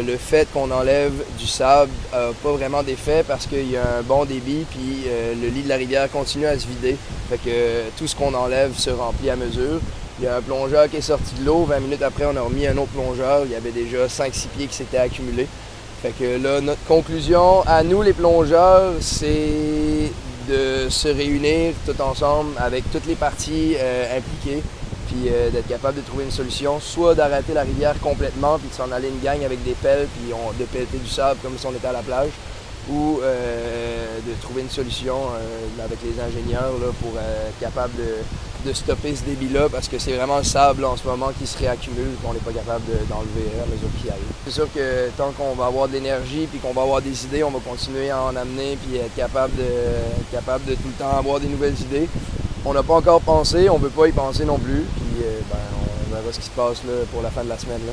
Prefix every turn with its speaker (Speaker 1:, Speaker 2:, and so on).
Speaker 1: euh, le fait qu'on enlève du sable n'a pas vraiment d'effet parce qu'il y a un bon débit, puis euh, le lit de la rivière continue à se vider. Fait que tout ce qu'on enlève se remplit à mesure. Il y a un plongeur qui est sorti de l'eau, 20 minutes après, on a remis un autre plongeur. Il y avait déjà 5-6 pieds qui s'étaient accumulés. Fait que là, notre conclusion à nous, les plongeurs, c'est de se réunir tout ensemble avec toutes les parties euh, impliquées, puis euh, d'être capable de trouver une solution, soit d'arrêter la rivière complètement, puis de s'en aller une gang avec des pelles, puis de pelleter du sable comme si on était à la plage, ou euh, de trouver une solution avec les ingénieurs là, pour être capable de, stopper ce débit-là, parce que c'est vraiment le sable en ce moment qui se réaccumule, qu'on n'est pas capable de- d'enlever à mesure qu'il arrive. C'est sûr que tant qu'on va avoir de l'énergie, puis qu'on va avoir des idées, on va continuer à en amener, puis être capable de, être capable de tout le temps avoir des nouvelles idées. On n'a pas encore pensé, on ne veut pas y penser non plus, puis euh, ben, on verra ce qui se passe là, pour la fin de la semaine. Là.